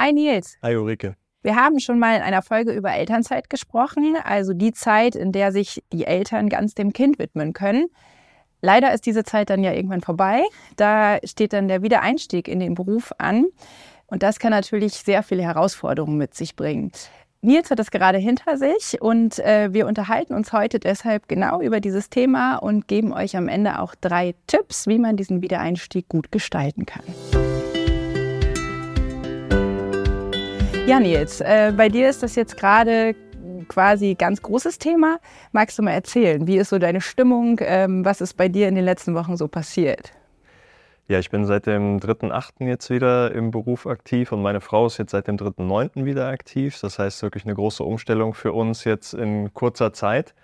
Hi Nils. Hi Ulrike. Wir haben schon mal in einer Folge über Elternzeit gesprochen, also die Zeit, in der sich die Eltern ganz dem Kind widmen können. Leider ist diese Zeit dann ja irgendwann vorbei. Da steht dann der Wiedereinstieg in den Beruf an. Und das kann natürlich sehr viele Herausforderungen mit sich bringen. Nils hat das gerade hinter sich und äh, wir unterhalten uns heute deshalb genau über dieses Thema und geben euch am Ende auch drei Tipps, wie man diesen Wiedereinstieg gut gestalten kann. Ja, Nils, äh, bei dir ist das jetzt gerade quasi ganz großes Thema. Magst du mal erzählen, wie ist so deine Stimmung? Ähm, was ist bei dir in den letzten Wochen so passiert? Ja, ich bin seit dem 3.8. jetzt wieder im Beruf aktiv und meine Frau ist jetzt seit dem 3.9. wieder aktiv. Das heißt wirklich eine große Umstellung für uns jetzt in kurzer Zeit.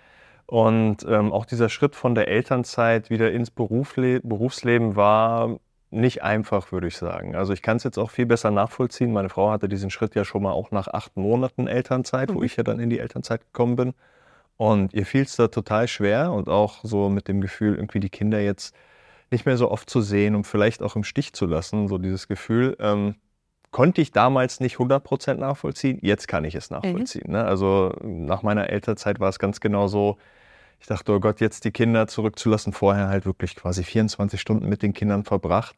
Und ähm, auch dieser Schritt von der Elternzeit wieder ins Berufle Berufsleben war nicht einfach, würde ich sagen. Also ich kann es jetzt auch viel besser nachvollziehen. Meine Frau hatte diesen Schritt ja schon mal auch nach acht Monaten Elternzeit, mhm. wo ich ja dann in die Elternzeit gekommen bin. Und ihr fiel es da total schwer und auch so mit dem Gefühl, irgendwie die Kinder jetzt nicht mehr so oft zu sehen und vielleicht auch im Stich zu lassen, so dieses Gefühl, ähm, konnte ich damals nicht 100% nachvollziehen. Jetzt kann ich es mhm. nachvollziehen. Mhm. Ne? Also nach meiner Elternzeit war es ganz genau so, ich dachte, oh Gott, jetzt die Kinder zurückzulassen. Vorher halt wirklich quasi 24 Stunden mit den Kindern verbracht.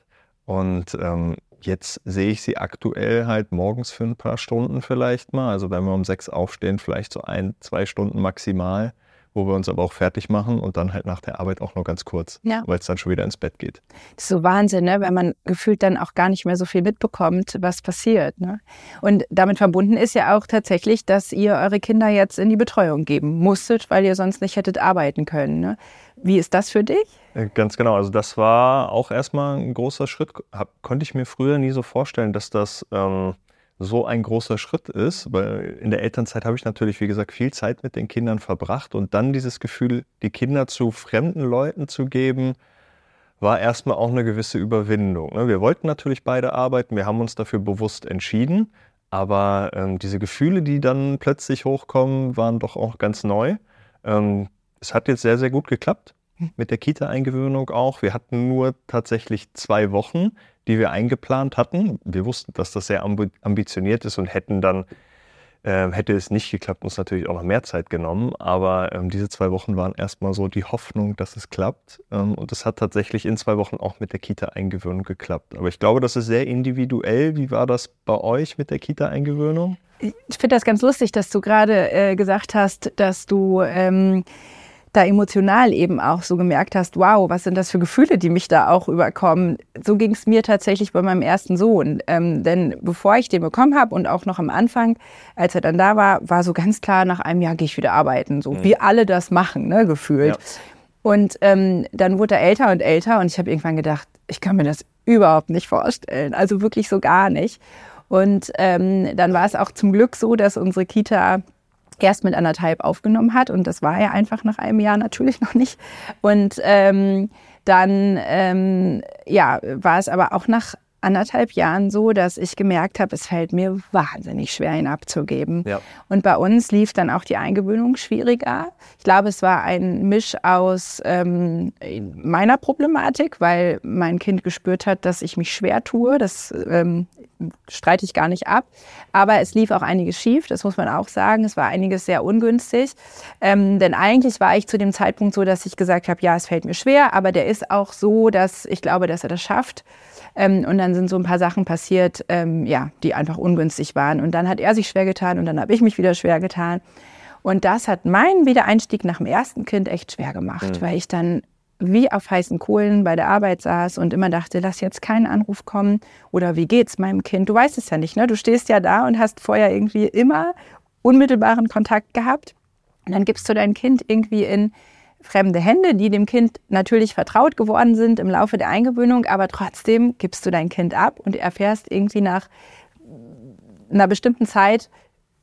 Und ähm, jetzt sehe ich sie aktuell halt morgens für ein paar Stunden vielleicht mal. Also wenn wir um sechs aufstehen, vielleicht so ein, zwei Stunden maximal wo wir uns aber auch fertig machen und dann halt nach der Arbeit auch nur ganz kurz, ja. weil es dann schon wieder ins Bett geht. Das ist so Wahnsinn, ne? wenn man gefühlt dann auch gar nicht mehr so viel mitbekommt, was passiert. Ne? Und damit verbunden ist ja auch tatsächlich, dass ihr eure Kinder jetzt in die Betreuung geben musstet, weil ihr sonst nicht hättet arbeiten können. Ne? Wie ist das für dich? Äh, ganz genau. Also das war auch erstmal ein großer Schritt. Hab, konnte ich mir früher nie so vorstellen, dass das ähm, so ein großer Schritt ist, weil in der Elternzeit habe ich natürlich, wie gesagt, viel Zeit mit den Kindern verbracht und dann dieses Gefühl, die Kinder zu fremden Leuten zu geben, war erstmal auch eine gewisse Überwindung. Ne? Wir wollten natürlich beide arbeiten, wir haben uns dafür bewusst entschieden, aber ähm, diese Gefühle, die dann plötzlich hochkommen, waren doch auch ganz neu. Ähm, es hat jetzt sehr, sehr gut geklappt mit der Kita-Eingewöhnung auch. Wir hatten nur tatsächlich zwei Wochen, die wir eingeplant hatten. Wir wussten, dass das sehr ambitioniert ist und hätten dann, äh, hätte es nicht geklappt, uns natürlich auch noch mehr Zeit genommen. Aber ähm, diese zwei Wochen waren erstmal so die Hoffnung, dass es klappt. Ähm, und es hat tatsächlich in zwei Wochen auch mit der Kita-Eingewöhnung geklappt. Aber ich glaube, das ist sehr individuell. Wie war das bei euch mit der Kita-Eingewöhnung? Ich finde das ganz lustig, dass du gerade äh, gesagt hast, dass du ähm, da emotional eben auch so gemerkt hast, wow, was sind das für Gefühle, die mich da auch überkommen. So ging es mir tatsächlich bei meinem ersten Sohn. Ähm, denn bevor ich den bekommen habe und auch noch am Anfang, als er dann da war, war so ganz klar, nach einem Jahr gehe ich wieder arbeiten. So mhm. wie alle das machen, ne, gefühlt. Ja. Und ähm, dann wurde er älter und älter und ich habe irgendwann gedacht, ich kann mir das überhaupt nicht vorstellen. Also wirklich so gar nicht. Und ähm, dann war es auch zum Glück so, dass unsere Kita erst mit anderthalb aufgenommen hat. Und das war er einfach nach einem Jahr natürlich noch nicht. Und ähm, dann ähm, ja, war es aber auch nach anderthalb Jahren so, dass ich gemerkt habe, es fällt mir wahnsinnig schwer, ihn abzugeben. Ja. Und bei uns lief dann auch die Eingewöhnung schwieriger. Ich glaube, es war ein Misch aus ähm, meiner Problematik, weil mein Kind gespürt hat, dass ich mich schwer tue. Das ähm, streite ich gar nicht ab. Aber es lief auch einiges schief, das muss man auch sagen. Es war einiges sehr ungünstig. Ähm, denn eigentlich war ich zu dem Zeitpunkt so, dass ich gesagt habe, ja, es fällt mir schwer, aber der ist auch so, dass ich glaube, dass er das schafft. Ähm, und dann sind so ein paar Sachen passiert, ähm, ja, die einfach ungünstig waren. Und dann hat er sich schwer getan und dann habe ich mich wieder schwer getan. Und das hat meinen Wiedereinstieg nach dem ersten Kind echt schwer gemacht, mhm. weil ich dann wie auf heißen Kohlen bei der Arbeit saß und immer dachte, lass jetzt keinen Anruf kommen oder wie geht's meinem Kind? Du weißt es ja nicht, ne? Du stehst ja da und hast vorher irgendwie immer unmittelbaren Kontakt gehabt. Und dann gibst du dein Kind irgendwie in fremde Hände, die dem Kind natürlich vertraut geworden sind im Laufe der Eingewöhnung, aber trotzdem gibst du dein Kind ab und erfährst irgendwie nach einer bestimmten Zeit,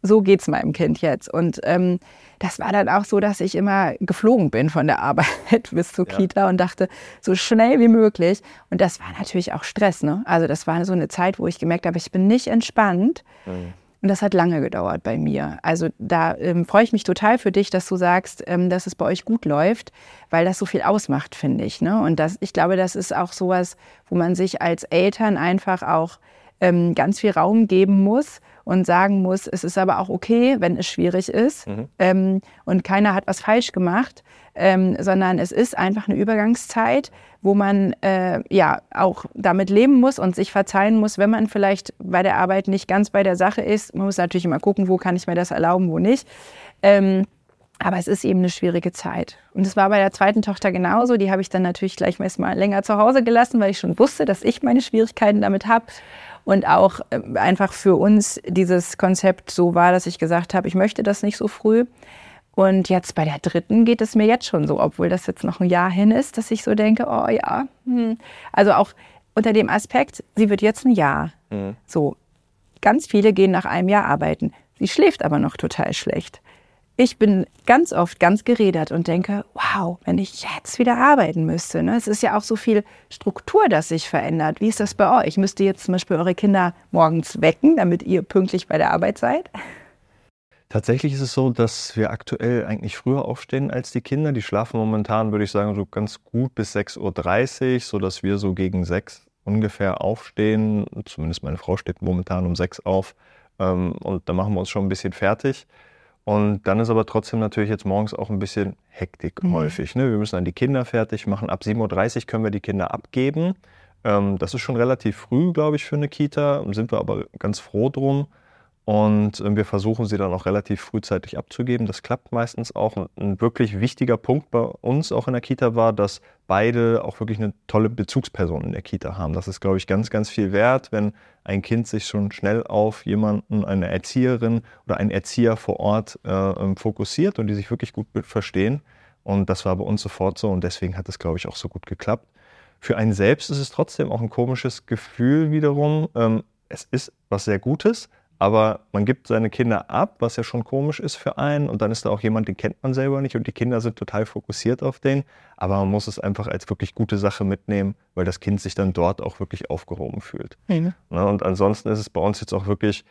so geht's meinem Kind jetzt. Und ähm, das war dann auch so, dass ich immer geflogen bin von der Arbeit bis zur ja. Kita und dachte, so schnell wie möglich. Und das war natürlich auch Stress. Ne? Also das war so eine Zeit, wo ich gemerkt habe, ich bin nicht entspannt. Mhm. Und das hat lange gedauert bei mir. Also da ähm, freue ich mich total für dich, dass du sagst, ähm, dass es bei euch gut läuft, weil das so viel ausmacht, finde ich. Ne? Und das, ich glaube, das ist auch sowas, wo man sich als Eltern einfach auch ähm, ganz viel Raum geben muss und sagen muss, es ist aber auch okay, wenn es schwierig ist mhm. ähm, und keiner hat was falsch gemacht, ähm, sondern es ist einfach eine Übergangszeit, wo man äh, ja auch damit leben muss und sich verzeihen muss, wenn man vielleicht bei der Arbeit nicht ganz bei der Sache ist. Man muss natürlich immer gucken, wo kann ich mir das erlauben, wo nicht. Ähm, aber es ist eben eine schwierige Zeit. Und es war bei der zweiten Tochter genauso. Die habe ich dann natürlich gleich mal länger zu Hause gelassen, weil ich schon wusste, dass ich meine Schwierigkeiten damit habe. Und auch äh, einfach für uns dieses Konzept so war, dass ich gesagt habe, ich möchte das nicht so früh. Und jetzt bei der dritten geht es mir jetzt schon so, obwohl das jetzt noch ein Jahr hin ist, dass ich so denke, oh ja. Hm. Also auch unter dem Aspekt, sie wird jetzt ein Jahr. Mhm. So, ganz viele gehen nach einem Jahr arbeiten. Sie schläft aber noch total schlecht ich bin ganz oft ganz geredert und denke, wow, wenn ich jetzt wieder arbeiten müsste. Ne? Es ist ja auch so viel Struktur, das sich verändert. Wie ist das bei euch? Müsst ihr jetzt zum Beispiel eure Kinder morgens wecken, damit ihr pünktlich bei der Arbeit seid? Tatsächlich ist es so, dass wir aktuell eigentlich früher aufstehen als die Kinder. Die schlafen momentan, würde ich sagen, so ganz gut bis 6.30 Uhr, sodass wir so gegen 6 ungefähr aufstehen. Zumindest meine Frau steht momentan um 6 auf. Ähm, und da machen wir uns schon ein bisschen fertig. Und dann ist aber trotzdem natürlich jetzt morgens auch ein bisschen Hektik mhm. häufig. Ne? Wir müssen dann die Kinder fertig machen. Ab 7.30 Uhr können wir die Kinder abgeben. Ähm, das ist schon relativ früh, glaube ich, für eine Kita. Sind wir aber ganz froh drum. Und äh, wir versuchen sie dann auch relativ frühzeitig abzugeben. Das klappt meistens auch. Ein wirklich wichtiger Punkt bei uns auch in der Kita war, dass beide auch wirklich eine tolle Bezugsperson in der Kita haben. Das ist, glaube ich, ganz, ganz viel wert, wenn ein Kind sich schon schnell auf jemanden, eine Erzieherin oder einen Erzieher vor Ort äh, ähm, fokussiert und die sich wirklich gut verstehen. Und das war bei uns sofort so und deswegen hat es, glaube ich, auch so gut geklappt. Für einen selbst ist es trotzdem auch ein komisches Gefühl wiederum. Ähm, es ist was sehr Gutes, aber man gibt seine Kinder ab, was ja schon komisch ist für einen. Und dann ist da auch jemand, den kennt man selber nicht und die Kinder sind total fokussiert auf den. Aber man muss es einfach als wirklich gute Sache mitnehmen, weil das Kind sich dann dort auch wirklich aufgehoben fühlt. Mhm. Und ansonsten ist es bei uns jetzt auch wirklich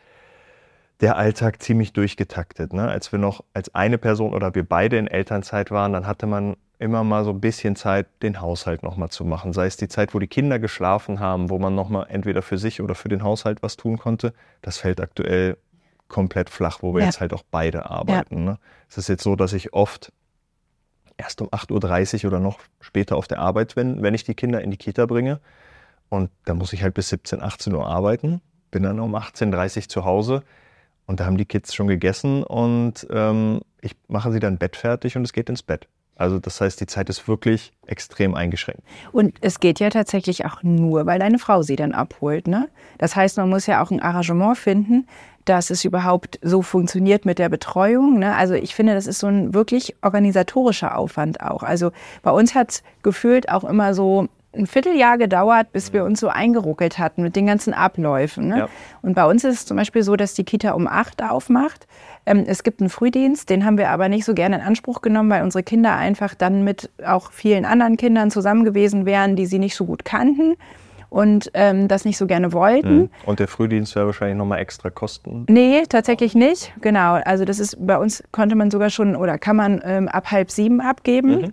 der Alltag ziemlich durchgetaktet. Ne? Als wir noch als eine Person oder wir beide in Elternzeit waren, dann hatte man immer mal so ein bisschen Zeit, den Haushalt nochmal zu machen. Sei es die Zeit, wo die Kinder geschlafen haben, wo man nochmal entweder für sich oder für den Haushalt was tun konnte. Das fällt aktuell komplett flach, wo wir ja. jetzt halt auch beide arbeiten. Ja. Ne? Es ist jetzt so, dass ich oft erst um 8.30 Uhr oder noch später auf der Arbeit bin, wenn ich die Kinder in die Kita bringe. Und da muss ich halt bis 17, 18 Uhr arbeiten, bin dann um 18.30 Uhr zu Hause. Und da haben die Kids schon gegessen und ähm, ich mache sie dann Bett fertig und es geht ins Bett. Also das heißt, die Zeit ist wirklich extrem eingeschränkt. Und es geht ja tatsächlich auch nur, weil deine Frau sie dann abholt. Ne? Das heißt, man muss ja auch ein Arrangement finden, dass es überhaupt so funktioniert mit der Betreuung. Ne? Also ich finde, das ist so ein wirklich organisatorischer Aufwand auch. Also bei uns hat es gefühlt auch immer so ein Vierteljahr gedauert, bis wir uns so eingeruckelt hatten mit den ganzen Abläufen. Ne? Ja. Und bei uns ist es zum Beispiel so, dass die Kita um acht aufmacht. Ähm, es gibt einen Frühdienst, den haben wir aber nicht so gerne in Anspruch genommen, weil unsere Kinder einfach dann mit auch vielen anderen Kindern zusammen gewesen wären, die sie nicht so gut kannten und ähm, das nicht so gerne wollten. Mhm. Und der Frühdienst wäre wahrscheinlich nochmal extra Kosten? Nee, tatsächlich nicht. Genau. Also das ist bei uns konnte man sogar schon oder kann man ähm, ab halb sieben abgeben. Mhm.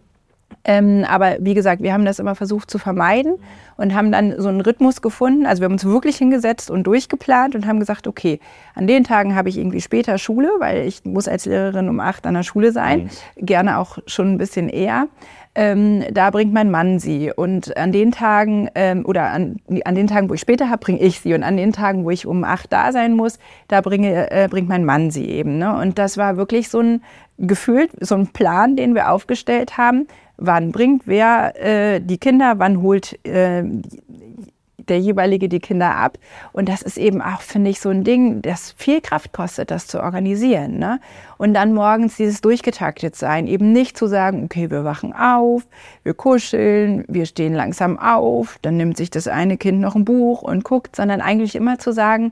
Ähm, aber wie gesagt, wir haben das immer versucht zu vermeiden und haben dann so einen Rhythmus gefunden. Also wir haben uns wirklich hingesetzt und durchgeplant und haben gesagt, okay, an den Tagen habe ich irgendwie später Schule, weil ich muss als Lehrerin um acht an der Schule sein, mhm. gerne auch schon ein bisschen eher. Ähm, da bringt mein Mann sie. Und an den Tagen ähm, oder an, an den Tagen, wo ich später habe, bringe ich sie. Und an den Tagen, wo ich um acht da sein muss, da bringe, äh, bringt mein Mann sie eben. Ne? Und das war wirklich so ein Gefühl, so ein Plan, den wir aufgestellt haben wann bringt wer äh, die Kinder, wann holt äh, der jeweilige die Kinder ab. Und das ist eben auch, finde ich, so ein Ding, das viel Kraft kostet, das zu organisieren. Ne? Und dann morgens dieses durchgetaktet sein, eben nicht zu sagen, okay, wir wachen auf, wir kuscheln, wir stehen langsam auf, dann nimmt sich das eine Kind noch ein Buch und guckt, sondern eigentlich immer zu sagen,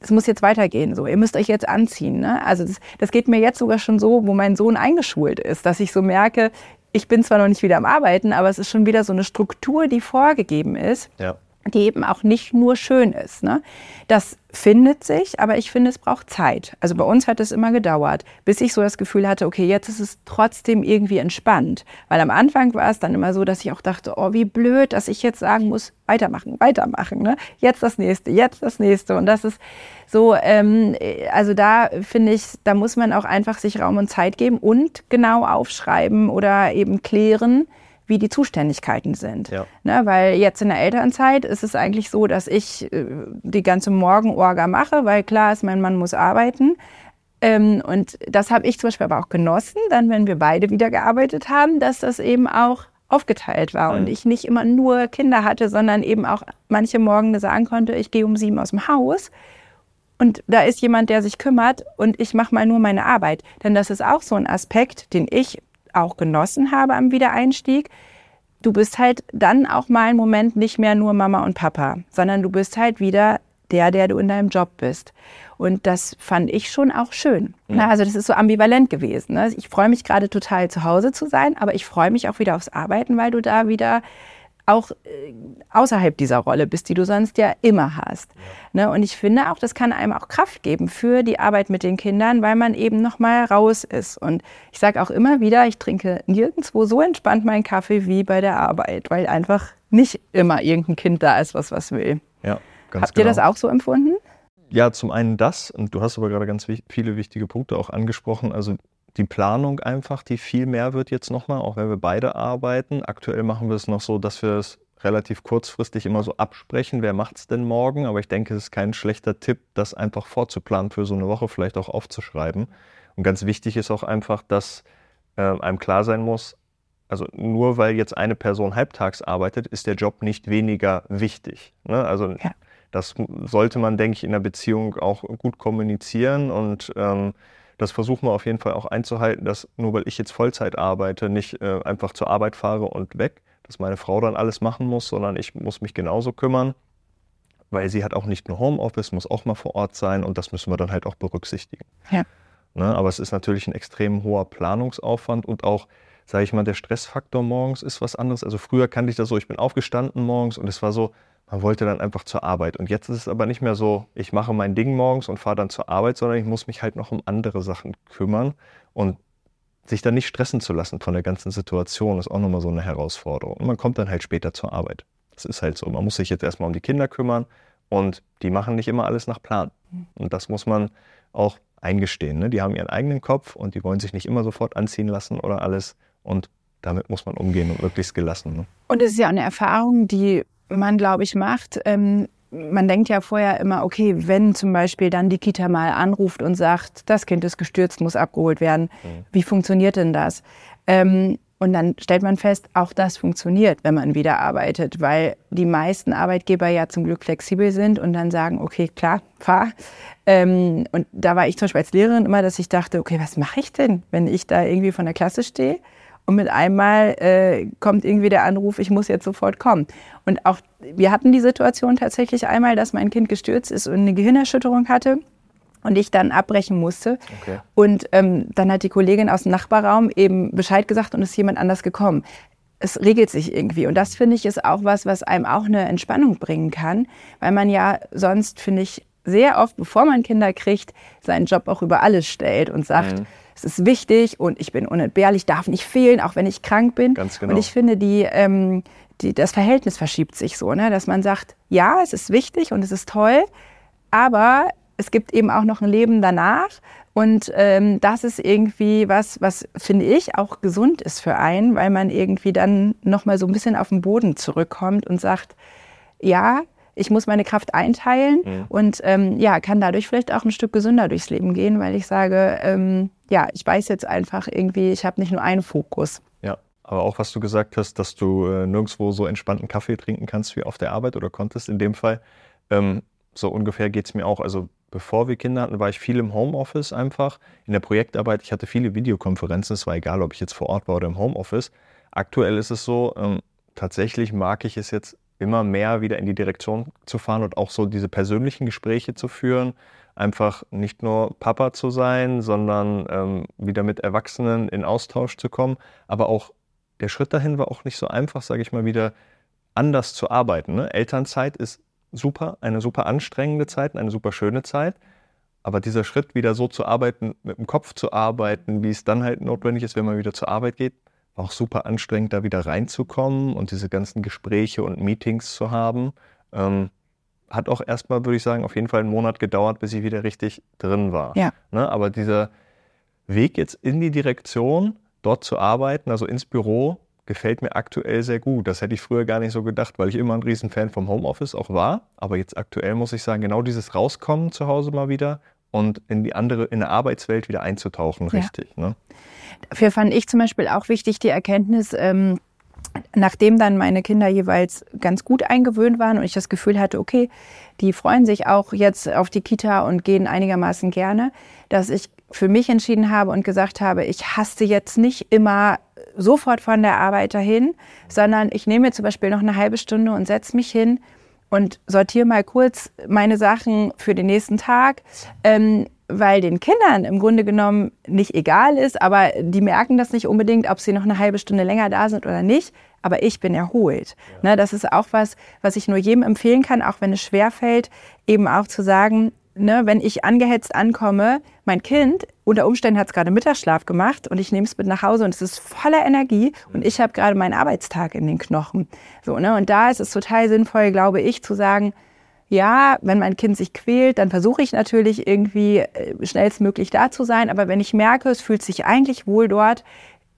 es muss jetzt weitergehen, so, ihr müsst euch jetzt anziehen. Ne? Also das, das geht mir jetzt sogar schon so, wo mein Sohn eingeschult ist, dass ich so merke, ich bin zwar noch nicht wieder am Arbeiten, aber es ist schon wieder so eine Struktur, die vorgegeben ist. Ja. Die eben auch nicht nur schön ist. Ne? Das findet sich, aber ich finde, es braucht Zeit. Also bei uns hat es immer gedauert, bis ich so das Gefühl hatte, okay, jetzt ist es trotzdem irgendwie entspannt. Weil am Anfang war es dann immer so, dass ich auch dachte, oh, wie blöd, dass ich jetzt sagen muss, weitermachen, weitermachen. Ne? Jetzt das nächste, jetzt das nächste. Und das ist so, ähm, also da finde ich, da muss man auch einfach sich Raum und Zeit geben und genau aufschreiben oder eben klären, wie die Zuständigkeiten sind. Ja. Ne, weil jetzt in der Elternzeit ist es eigentlich so, dass ich äh, die ganze Morgenorga mache, weil klar ist, mein Mann muss arbeiten. Ähm, und das habe ich zum Beispiel aber auch genossen, dann, wenn wir beide wieder gearbeitet haben, dass das eben auch aufgeteilt war mhm. und ich nicht immer nur Kinder hatte, sondern eben auch manche Morgen sagen konnte, ich gehe um sieben aus dem Haus und da ist jemand, der sich kümmert und ich mache mal nur meine Arbeit. Denn das ist auch so ein Aspekt, den ich auch genossen habe am Wiedereinstieg. Du bist halt dann auch mal einen Moment nicht mehr nur Mama und Papa, sondern du bist halt wieder der, der du in deinem Job bist. Und das fand ich schon auch schön. Mhm. Also das ist so ambivalent gewesen. Ne? Ich freue mich gerade total zu Hause zu sein, aber ich freue mich auch wieder aufs Arbeiten, weil du da wieder auch äh, außerhalb dieser Rolle bist, die du sonst ja immer hast. Ja. Ne? Und ich finde auch, das kann einem auch Kraft geben für die Arbeit mit den Kindern, weil man eben noch mal raus ist. Und ich sage auch immer wieder, ich trinke nirgendwo so entspannt meinen Kaffee wie bei der Arbeit, weil einfach nicht immer irgendein Kind da ist, was was will. Ja, ganz Habt genau. ihr das auch so empfunden? Ja, zum einen das, und du hast aber gerade ganz viele wichtige Punkte auch angesprochen. Also die Planung einfach, die viel mehr wird jetzt nochmal, auch wenn wir beide arbeiten. Aktuell machen wir es noch so, dass wir es relativ kurzfristig immer so absprechen, wer macht es denn morgen. Aber ich denke, es ist kein schlechter Tipp, das einfach vorzuplanen für so eine Woche, vielleicht auch aufzuschreiben. Und ganz wichtig ist auch einfach, dass äh, einem klar sein muss, also nur weil jetzt eine Person halbtags arbeitet, ist der Job nicht weniger wichtig. Ne? Also ja. das sollte man, denke ich, in der Beziehung auch gut kommunizieren und ähm, das versuchen wir auf jeden Fall auch einzuhalten, dass nur weil ich jetzt Vollzeit arbeite, nicht äh, einfach zur Arbeit fahre und weg, dass meine Frau dann alles machen muss, sondern ich muss mich genauso kümmern, weil sie hat auch nicht nur Homeoffice, muss auch mal vor Ort sein und das müssen wir dann halt auch berücksichtigen. Ja. Ne, aber es ist natürlich ein extrem hoher Planungsaufwand und auch, sage ich mal, der Stressfaktor morgens ist was anderes. Also früher kannte ich das so, ich bin aufgestanden morgens und es war so, man wollte dann einfach zur Arbeit. Und jetzt ist es aber nicht mehr so, ich mache mein Ding morgens und fahre dann zur Arbeit, sondern ich muss mich halt noch um andere Sachen kümmern. Und sich dann nicht stressen zu lassen von der ganzen Situation, ist auch nochmal so eine Herausforderung. Und man kommt dann halt später zur Arbeit. Das ist halt so. Man muss sich jetzt erstmal um die Kinder kümmern und die machen nicht immer alles nach Plan. Und das muss man auch eingestehen. Ne? Die haben ihren eigenen Kopf und die wollen sich nicht immer sofort anziehen lassen oder alles. Und damit muss man umgehen und möglichst gelassen. Ne? Und es ist ja eine Erfahrung, die man, glaube ich, macht. Ähm, man denkt ja vorher immer, okay, wenn zum Beispiel dann die Kita mal anruft und sagt, das Kind ist gestürzt, muss abgeholt werden, mhm. wie funktioniert denn das? Ähm, und dann stellt man fest, auch das funktioniert, wenn man wieder arbeitet, weil die meisten Arbeitgeber ja zum Glück flexibel sind und dann sagen, okay, klar, fahr. Ähm, und da war ich zum Beispiel als Lehrerin immer, dass ich dachte, okay, was mache ich denn, wenn ich da irgendwie von der Klasse stehe? Und mit einmal äh, kommt irgendwie der Anruf, ich muss jetzt sofort kommen. Und auch wir hatten die Situation tatsächlich einmal, dass mein Kind gestürzt ist und eine Gehirnerschütterung hatte und ich dann abbrechen musste. Okay. Und ähm, dann hat die Kollegin aus dem Nachbarraum eben Bescheid gesagt und ist jemand anders gekommen. Es regelt sich irgendwie. Und das finde ich ist auch was, was einem auch eine Entspannung bringen kann, weil man ja sonst, finde ich, sehr oft, bevor man Kinder kriegt, seinen Job auch über alles stellt und sagt, mhm es ist wichtig und ich bin unentbehrlich, darf nicht fehlen, auch wenn ich krank bin. Ganz genau. Und ich finde, die, ähm, die, das Verhältnis verschiebt sich so, ne? dass man sagt, ja, es ist wichtig und es ist toll, aber es gibt eben auch noch ein Leben danach. Und ähm, das ist irgendwie was, was finde ich auch gesund ist für einen, weil man irgendwie dann nochmal so ein bisschen auf den Boden zurückkommt und sagt, ja, ich muss meine Kraft einteilen mhm. und ähm, ja, kann dadurch vielleicht auch ein Stück gesünder durchs Leben gehen, weil ich sage, ähm, ja, ich weiß jetzt einfach irgendwie, ich habe nicht nur einen Fokus. Ja, aber auch was du gesagt hast, dass du äh, nirgendwo so entspannten Kaffee trinken kannst wie auf der Arbeit oder konntest in dem Fall. Ähm, so ungefähr geht es mir auch. Also bevor wir Kinder hatten, war ich viel im Homeoffice einfach. In der Projektarbeit, ich hatte viele Videokonferenzen. Es war egal, ob ich jetzt vor Ort war oder im Homeoffice. Aktuell ist es so, ähm, tatsächlich mag ich es jetzt immer mehr wieder in die Direktion zu fahren und auch so diese persönlichen Gespräche zu führen. Einfach nicht nur Papa zu sein, sondern ähm, wieder mit Erwachsenen in Austausch zu kommen. Aber auch der Schritt dahin war auch nicht so einfach, sage ich mal wieder, anders zu arbeiten. Ne? Elternzeit ist super, eine super anstrengende Zeit, eine super schöne Zeit. Aber dieser Schritt, wieder so zu arbeiten, mit dem Kopf zu arbeiten, wie es dann halt notwendig ist, wenn man wieder zur Arbeit geht, war auch super anstrengend, da wieder reinzukommen und diese ganzen Gespräche und Meetings zu haben. Ähm, hat auch erstmal, würde ich sagen, auf jeden Fall einen Monat gedauert, bis ich wieder richtig drin war. Ja. Ne? Aber dieser Weg jetzt in die Direktion, dort zu arbeiten, also ins Büro, gefällt mir aktuell sehr gut. Das hätte ich früher gar nicht so gedacht, weil ich immer ein Riesenfan vom Homeoffice auch war. Aber jetzt aktuell muss ich sagen, genau dieses Rauskommen zu Hause mal wieder und in die andere, in der Arbeitswelt wieder einzutauchen, richtig. Ja. Ne? Dafür fand ich zum Beispiel auch wichtig die Erkenntnis, ähm, nachdem dann meine Kinder jeweils ganz gut eingewöhnt waren und ich das Gefühl hatte, okay, die freuen sich auch jetzt auf die Kita und gehen einigermaßen gerne, dass ich für mich entschieden habe und gesagt habe, ich hasse jetzt nicht immer sofort von der Arbeit dahin, sondern ich nehme mir zum Beispiel noch eine halbe Stunde und setze mich hin und sortiere mal kurz meine Sachen für den nächsten Tag. Ähm, weil den Kindern im Grunde genommen nicht egal ist, aber die merken das nicht unbedingt, ob sie noch eine halbe Stunde länger da sind oder nicht. Aber ich bin erholt. Ja. Ne, das ist auch was, was ich nur jedem empfehlen kann, auch wenn es schwer fällt, eben auch zu sagen, ne, wenn ich angehetzt ankomme, mein Kind unter Umständen hat es gerade Mittagsschlaf gemacht und ich nehme es mit nach Hause und es ist voller Energie und ich habe gerade meinen Arbeitstag in den Knochen. So, ne? Und da ist es total sinnvoll, glaube ich, zu sagen, ja, wenn mein Kind sich quält, dann versuche ich natürlich irgendwie äh, schnellstmöglich da zu sein. Aber wenn ich merke, es fühlt sich eigentlich wohl dort,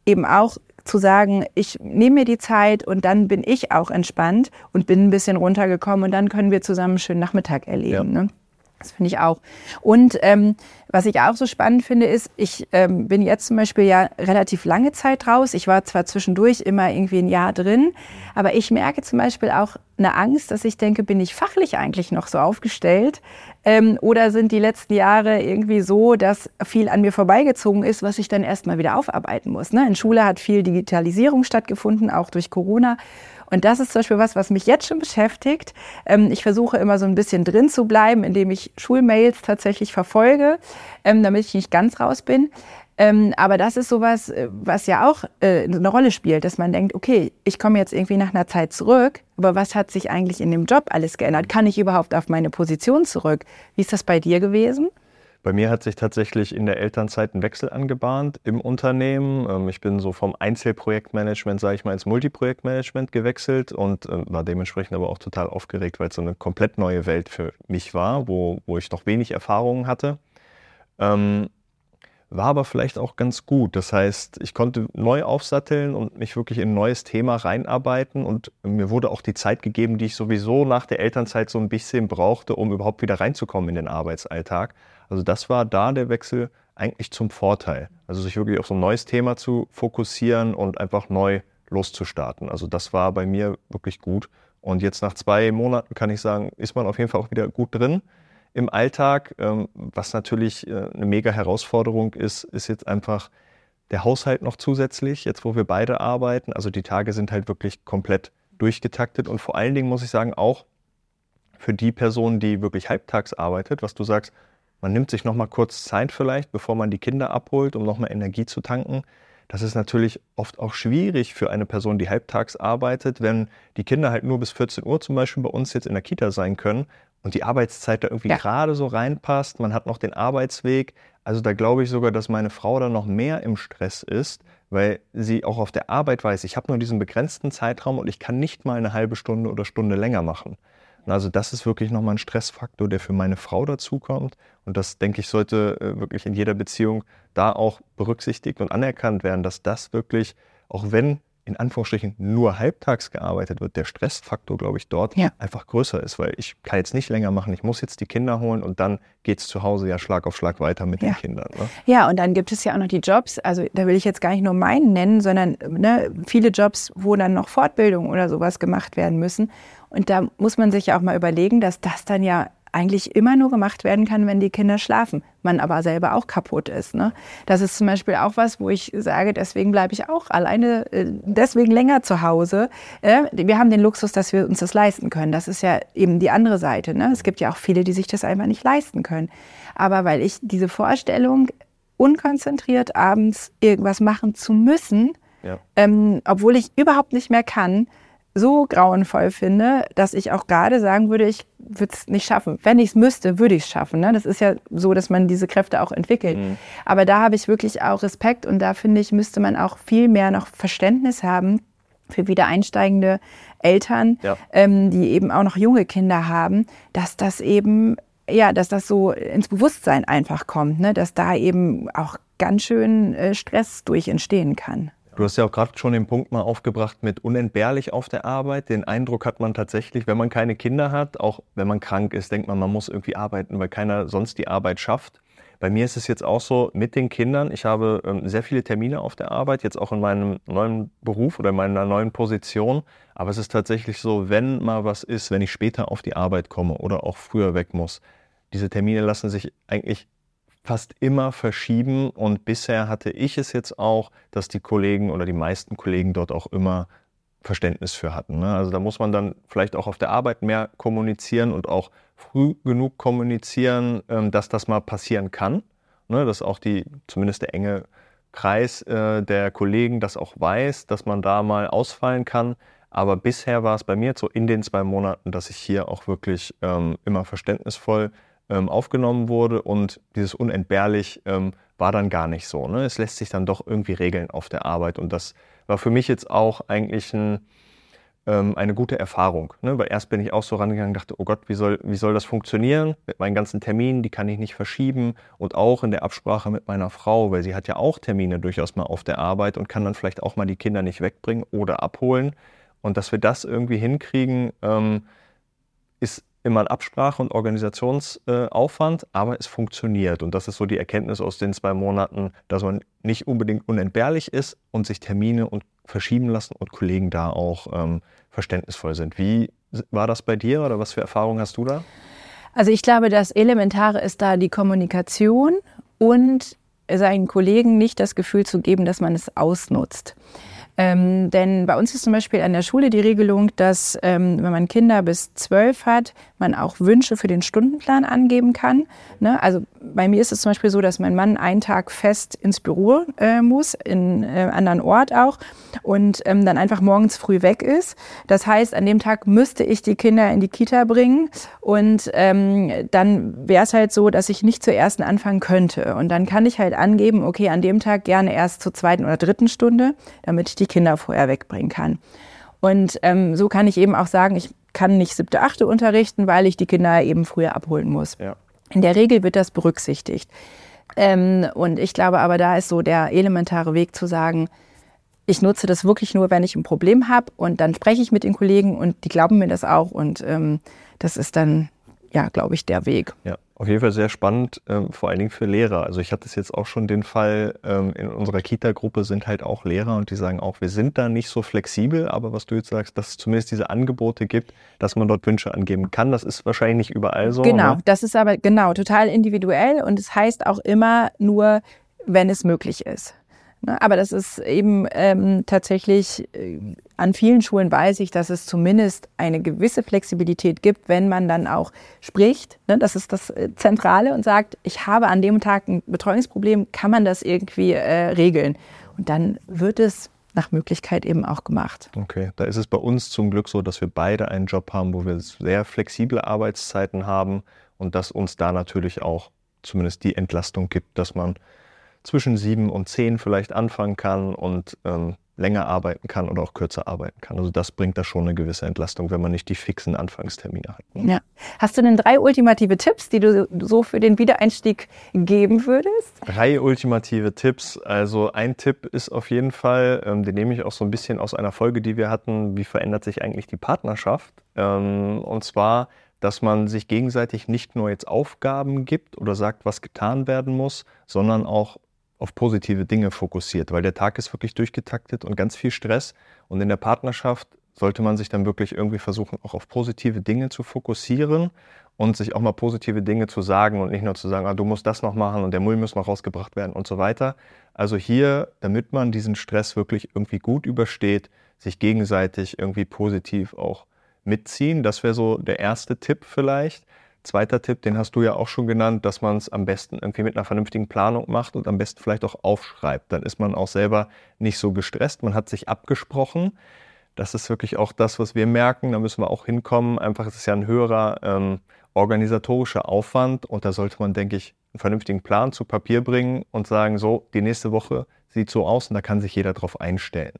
eben auch zu sagen, ich nehme mir die Zeit und dann bin ich auch entspannt und bin ein bisschen runtergekommen und dann können wir zusammen einen schönen Nachmittag erleben. Ja. Ne? Das finde ich auch. Und ähm, was ich auch so spannend finde, ist, ich ähm, bin jetzt zum Beispiel ja relativ lange Zeit raus. Ich war zwar zwischendurch immer irgendwie ein Jahr drin, aber ich merke zum Beispiel auch eine Angst, dass ich denke, bin ich fachlich eigentlich noch so aufgestellt? Ähm, oder sind die letzten Jahre irgendwie so, dass viel an mir vorbeigezogen ist, was ich dann erstmal wieder aufarbeiten muss? Ne? In Schule hat viel Digitalisierung stattgefunden, auch durch Corona. Und das ist zum Beispiel was, was mich jetzt schon beschäftigt. Ähm, ich versuche immer so ein bisschen drin zu bleiben, indem ich Schulmails tatsächlich verfolge, ähm, damit ich nicht ganz raus bin. Ähm, aber das ist sowas, äh, was ja auch äh, eine Rolle spielt, dass man denkt, okay, ich komme jetzt irgendwie nach einer Zeit zurück, aber was hat sich eigentlich in dem Job alles geändert? Kann ich überhaupt auf meine Position zurück? Wie ist das bei dir gewesen? Bei mir hat sich tatsächlich in der Elternzeit ein Wechsel angebahnt im Unternehmen. Ähm, ich bin so vom Einzelprojektmanagement, sage ich mal, ins Multiprojektmanagement gewechselt und äh, war dementsprechend aber auch total aufgeregt, weil es so eine komplett neue Welt für mich war, wo, wo ich noch wenig Erfahrungen hatte. Ähm, war aber vielleicht auch ganz gut. Das heißt, ich konnte neu aufsatteln und mich wirklich in ein neues Thema reinarbeiten und mir wurde auch die Zeit gegeben, die ich sowieso nach der Elternzeit so ein bisschen brauchte, um überhaupt wieder reinzukommen in den Arbeitsalltag. Also das war da der Wechsel eigentlich zum Vorteil. Also sich wirklich auf so ein neues Thema zu fokussieren und einfach neu loszustarten. Also das war bei mir wirklich gut. Und jetzt nach zwei Monaten kann ich sagen, ist man auf jeden Fall auch wieder gut drin im Alltag. Ähm, was natürlich äh, eine mega Herausforderung ist, ist jetzt einfach der Haushalt noch zusätzlich, jetzt wo wir beide arbeiten. Also die Tage sind halt wirklich komplett durchgetaktet und vor allen Dingen muss ich sagen, auch für die Person, die wirklich halbtags arbeitet, was du sagst, man nimmt sich noch mal kurz Zeit vielleicht, bevor man die Kinder abholt, um noch mal Energie zu tanken. Das ist natürlich oft auch schwierig für eine Person, die halbtags arbeitet, wenn die Kinder halt nur bis 14 Uhr zum Beispiel bei uns jetzt in der Kita sein können und die Arbeitszeit da irgendwie ja. gerade so reinpasst. Man hat noch den Arbeitsweg. Also da glaube ich sogar, dass meine Frau da noch mehr im Stress ist, weil sie auch auf der Arbeit weiß, ich habe nur diesen begrenzten Zeitraum und ich kann nicht mal eine halbe Stunde oder Stunde länger machen. Also das ist wirklich nochmal ein Stressfaktor, der für meine Frau dazukommt. Und das, denke ich, sollte äh, wirklich in jeder Beziehung da auch berücksichtigt und anerkannt werden, dass das wirklich, auch wenn in Anführungsstrichen nur halbtags gearbeitet wird, der Stressfaktor, glaube ich, dort ja. einfach größer ist, weil ich kann jetzt nicht länger machen, ich muss jetzt die Kinder holen und dann geht es zu Hause ja Schlag auf Schlag weiter mit ja. den Kindern. Ne? Ja, und dann gibt es ja auch noch die Jobs, also da will ich jetzt gar nicht nur meinen nennen, sondern ne, viele Jobs, wo dann noch Fortbildung oder sowas gemacht werden müssen. Und da muss man sich ja auch mal überlegen, dass das dann ja eigentlich immer nur gemacht werden kann, wenn die Kinder schlafen, man aber selber auch kaputt ist. Ne? Das ist zum Beispiel auch was, wo ich sage, deswegen bleibe ich auch alleine, äh, deswegen länger zu Hause. Wir haben den Luxus, dass wir uns das leisten können. Das ist ja eben die andere Seite. Ne? Es gibt ja auch viele, die sich das einfach nicht leisten können. Aber weil ich diese Vorstellung, unkonzentriert abends irgendwas machen zu müssen, ja. ähm, obwohl ich überhaupt nicht mehr kann, so grauenvoll finde, dass ich auch gerade sagen würde, ich würde es nicht schaffen. Wenn ich es müsste, würde ich es schaffen. Ne? Das ist ja so, dass man diese Kräfte auch entwickelt. Mhm. Aber da habe ich wirklich auch Respekt und da finde ich, müsste man auch viel mehr noch Verständnis haben für wieder einsteigende Eltern, ja. ähm, die eben auch noch junge Kinder haben, dass das eben ja, dass das so ins Bewusstsein einfach kommt, ne? dass da eben auch ganz schön äh, Stress durch entstehen kann. Du hast ja auch gerade schon den Punkt mal aufgebracht mit unentbehrlich auf der Arbeit. Den Eindruck hat man tatsächlich, wenn man keine Kinder hat, auch wenn man krank ist, denkt man, man muss irgendwie arbeiten, weil keiner sonst die Arbeit schafft. Bei mir ist es jetzt auch so mit den Kindern. Ich habe ähm, sehr viele Termine auf der Arbeit, jetzt auch in meinem neuen Beruf oder in meiner neuen Position. Aber es ist tatsächlich so, wenn mal was ist, wenn ich später auf die Arbeit komme oder auch früher weg muss, diese Termine lassen sich eigentlich fast immer verschieben. Und bisher hatte ich es jetzt auch, dass die Kollegen oder die meisten Kollegen dort auch immer Verständnis für hatten. Ne? Also da muss man dann vielleicht auch auf der Arbeit mehr kommunizieren und auch früh genug kommunizieren, ähm, dass das mal passieren kann. Ne? Dass auch die, zumindest der enge Kreis äh, der Kollegen das auch weiß, dass man da mal ausfallen kann. Aber bisher war es bei mir so in den zwei Monaten, dass ich hier auch wirklich ähm, immer verständnisvoll ähm, aufgenommen wurde und dieses unentbehrlich ähm, war dann gar nicht so. Ne? Es lässt sich dann doch irgendwie regeln auf der Arbeit und das war für mich jetzt auch eigentlich ein, ähm, eine gute Erfahrung. Ne? Weil erst bin ich auch so rangegangen und dachte, oh Gott, wie soll, wie soll das funktionieren mit meinen ganzen Terminen, die kann ich nicht verschieben und auch in der Absprache mit meiner Frau, weil sie hat ja auch Termine durchaus mal auf der Arbeit und kann dann vielleicht auch mal die Kinder nicht wegbringen oder abholen. Und dass wir das irgendwie hinkriegen, ähm, ist immer ein Absprache- und Organisationsaufwand, aber es funktioniert. Und das ist so die Erkenntnis aus den zwei Monaten, dass man nicht unbedingt unentbehrlich ist und sich Termine und verschieben lassen und Kollegen da auch ähm, verständnisvoll sind. Wie war das bei dir oder was für Erfahrungen hast du da? Also ich glaube, das Elementare ist da die Kommunikation und seinen Kollegen nicht das Gefühl zu geben, dass man es ausnutzt. Ähm, denn bei uns ist zum Beispiel an der Schule die Regelung, dass ähm, wenn man Kinder bis zwölf hat, man auch Wünsche für den Stundenplan angeben kann. Ne? Also bei mir ist es zum Beispiel so, dass mein Mann einen Tag fest ins Büro äh, muss, in äh, anderen Ort auch, und ähm, dann einfach morgens früh weg ist. Das heißt, an dem Tag müsste ich die Kinder in die Kita bringen und ähm, dann wäre es halt so, dass ich nicht zur ersten anfangen könnte. Und dann kann ich halt angeben, okay, an dem Tag gerne erst zur zweiten oder dritten Stunde, damit ich die Kinder vorher wegbringen kann. Und ähm, so kann ich eben auch sagen, ich kann nicht siebte, achte unterrichten, weil ich die Kinder eben früher abholen muss. Ja. In der Regel wird das berücksichtigt. Ähm, und ich glaube aber, da ist so der elementare Weg zu sagen, ich nutze das wirklich nur, wenn ich ein Problem habe und dann spreche ich mit den Kollegen und die glauben mir das auch und ähm, das ist dann, ja, glaube ich, der Weg. Ja. Auf jeden Fall sehr spannend, ähm, vor allen Dingen für Lehrer. Also ich hatte es jetzt auch schon den Fall, ähm, in unserer Kita-Gruppe sind halt auch Lehrer und die sagen auch, wir sind da nicht so flexibel, aber was du jetzt sagst, dass es zumindest diese Angebote gibt, dass man dort Wünsche angeben kann, das ist wahrscheinlich nicht überall so. Genau, ne? das ist aber genau total individuell und es heißt auch immer nur, wenn es möglich ist. Ne? Aber das ist eben ähm, tatsächlich, äh, an vielen Schulen weiß ich, dass es zumindest eine gewisse Flexibilität gibt, wenn man dann auch spricht. Ne? Das ist das äh, Zentrale und sagt, ich habe an dem Tag ein Betreuungsproblem, kann man das irgendwie äh, regeln? Und dann wird es nach Möglichkeit eben auch gemacht. Okay, da ist es bei uns zum Glück so, dass wir beide einen Job haben, wo wir sehr flexible Arbeitszeiten haben und dass uns da natürlich auch zumindest die Entlastung gibt, dass man zwischen sieben und zehn vielleicht anfangen kann und ähm, länger arbeiten kann oder auch kürzer arbeiten kann. Also das bringt da schon eine gewisse Entlastung, wenn man nicht die fixen Anfangstermine hat. Ne? Ja. Hast du denn drei ultimative Tipps, die du so für den Wiedereinstieg geben würdest? Drei ultimative Tipps. Also ein Tipp ist auf jeden Fall, ähm, den nehme ich auch so ein bisschen aus einer Folge, die wir hatten, wie verändert sich eigentlich die Partnerschaft? Ähm, und zwar dass man sich gegenseitig nicht nur jetzt Aufgaben gibt oder sagt, was getan werden muss, sondern auch auf positive Dinge fokussiert, weil der Tag ist wirklich durchgetaktet und ganz viel Stress. Und in der Partnerschaft sollte man sich dann wirklich irgendwie versuchen, auch auf positive Dinge zu fokussieren und sich auch mal positive Dinge zu sagen und nicht nur zu sagen, ah, du musst das noch machen und der Müll muss noch rausgebracht werden und so weiter. Also hier, damit man diesen Stress wirklich irgendwie gut übersteht, sich gegenseitig irgendwie positiv auch mitziehen. Das wäre so der erste Tipp vielleicht. Zweiter Tipp, den hast du ja auch schon genannt, dass man es am besten irgendwie mit einer vernünftigen Planung macht und am besten vielleicht auch aufschreibt. Dann ist man auch selber nicht so gestresst. Man hat sich abgesprochen. das ist wirklich auch das, was wir merken. Da müssen wir auch hinkommen. Einfach, es ist ja ein höherer ähm, organisatorischer Aufwand und da sollte man, denke ich, einen vernünftigen Plan zu Papier bringen und sagen, so, die nächste Woche sieht so aus und da kann sich jeder drauf einstellen.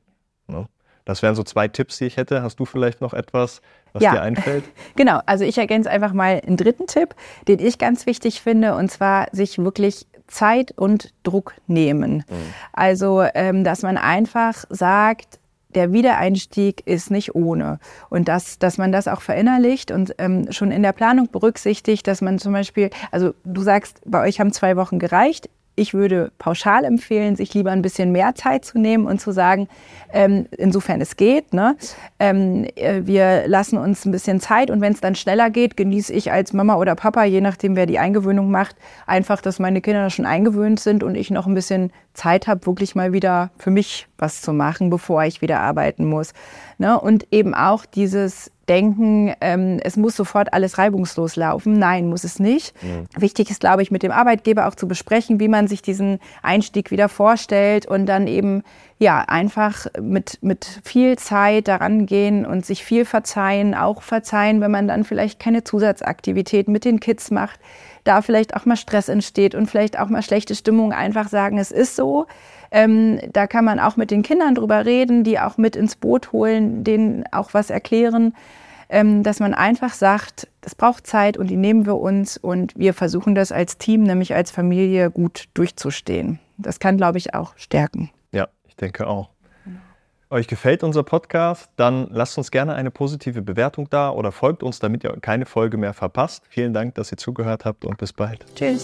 Ne? Das wären so zwei Tipps, die ich hätte. Hast du vielleicht noch etwas, was ja. dir einfällt? Genau, also ich ergänze einfach mal einen dritten Tipp, den ich ganz wichtig finde, und zwar sich wirklich Zeit und Druck nehmen. Mhm. Also, ähm, dass man einfach sagt, der Wiedereinstieg ist nicht ohne. Und dass, dass man das auch verinnerlicht und ähm, schon in der Planung berücksichtigt, dass man zum Beispiel, also du sagst, bei euch haben zwei Wochen gereicht ich würde pauschal empfehlen, sich lieber ein bisschen mehr Zeit zu nehmen und zu sagen, ähm, insofern es geht, ne, ähm, äh, wir lassen uns ein bisschen Zeit und wenn es dann schneller geht, genieße ich als Mama oder Papa, je nachdem, wer die Eingewöhnung macht, einfach, dass meine Kinder schon eingewöhnt sind und ich noch ein bisschen Zeit habe, wirklich mal wieder für mich was zu machen, bevor ich wieder arbeiten muss. Ne? Und eben auch dieses denken, ähm, es muss sofort alles reibungslos laufen. Nein, muss es nicht. Mhm. Wichtig ist, glaube ich, mit dem Arbeitgeber auch zu besprechen, wie man sich diesen Einstieg wieder vorstellt und dann eben ja einfach mit, mit viel Zeit daran gehen und sich viel verzeihen, auch verzeihen, wenn man dann vielleicht keine Zusatzaktivitäten mit den Kids macht, da vielleicht auch mal Stress entsteht und vielleicht auch mal schlechte Stimmung, einfach sagen, es ist so. Ähm, da kann man auch mit den Kindern drüber reden, die auch mit ins Boot holen, denen auch was erklären, ähm, dass man einfach sagt, das braucht Zeit und die nehmen wir uns und wir versuchen das als Team, nämlich als Familie gut durchzustehen. Das kann, glaube ich, auch stärken. Ja, ich denke auch. Euch gefällt unser Podcast? Dann lasst uns gerne eine positive Bewertung da oder folgt uns, damit ihr keine Folge mehr verpasst. Vielen Dank, dass ihr zugehört habt und bis bald. Tschüss.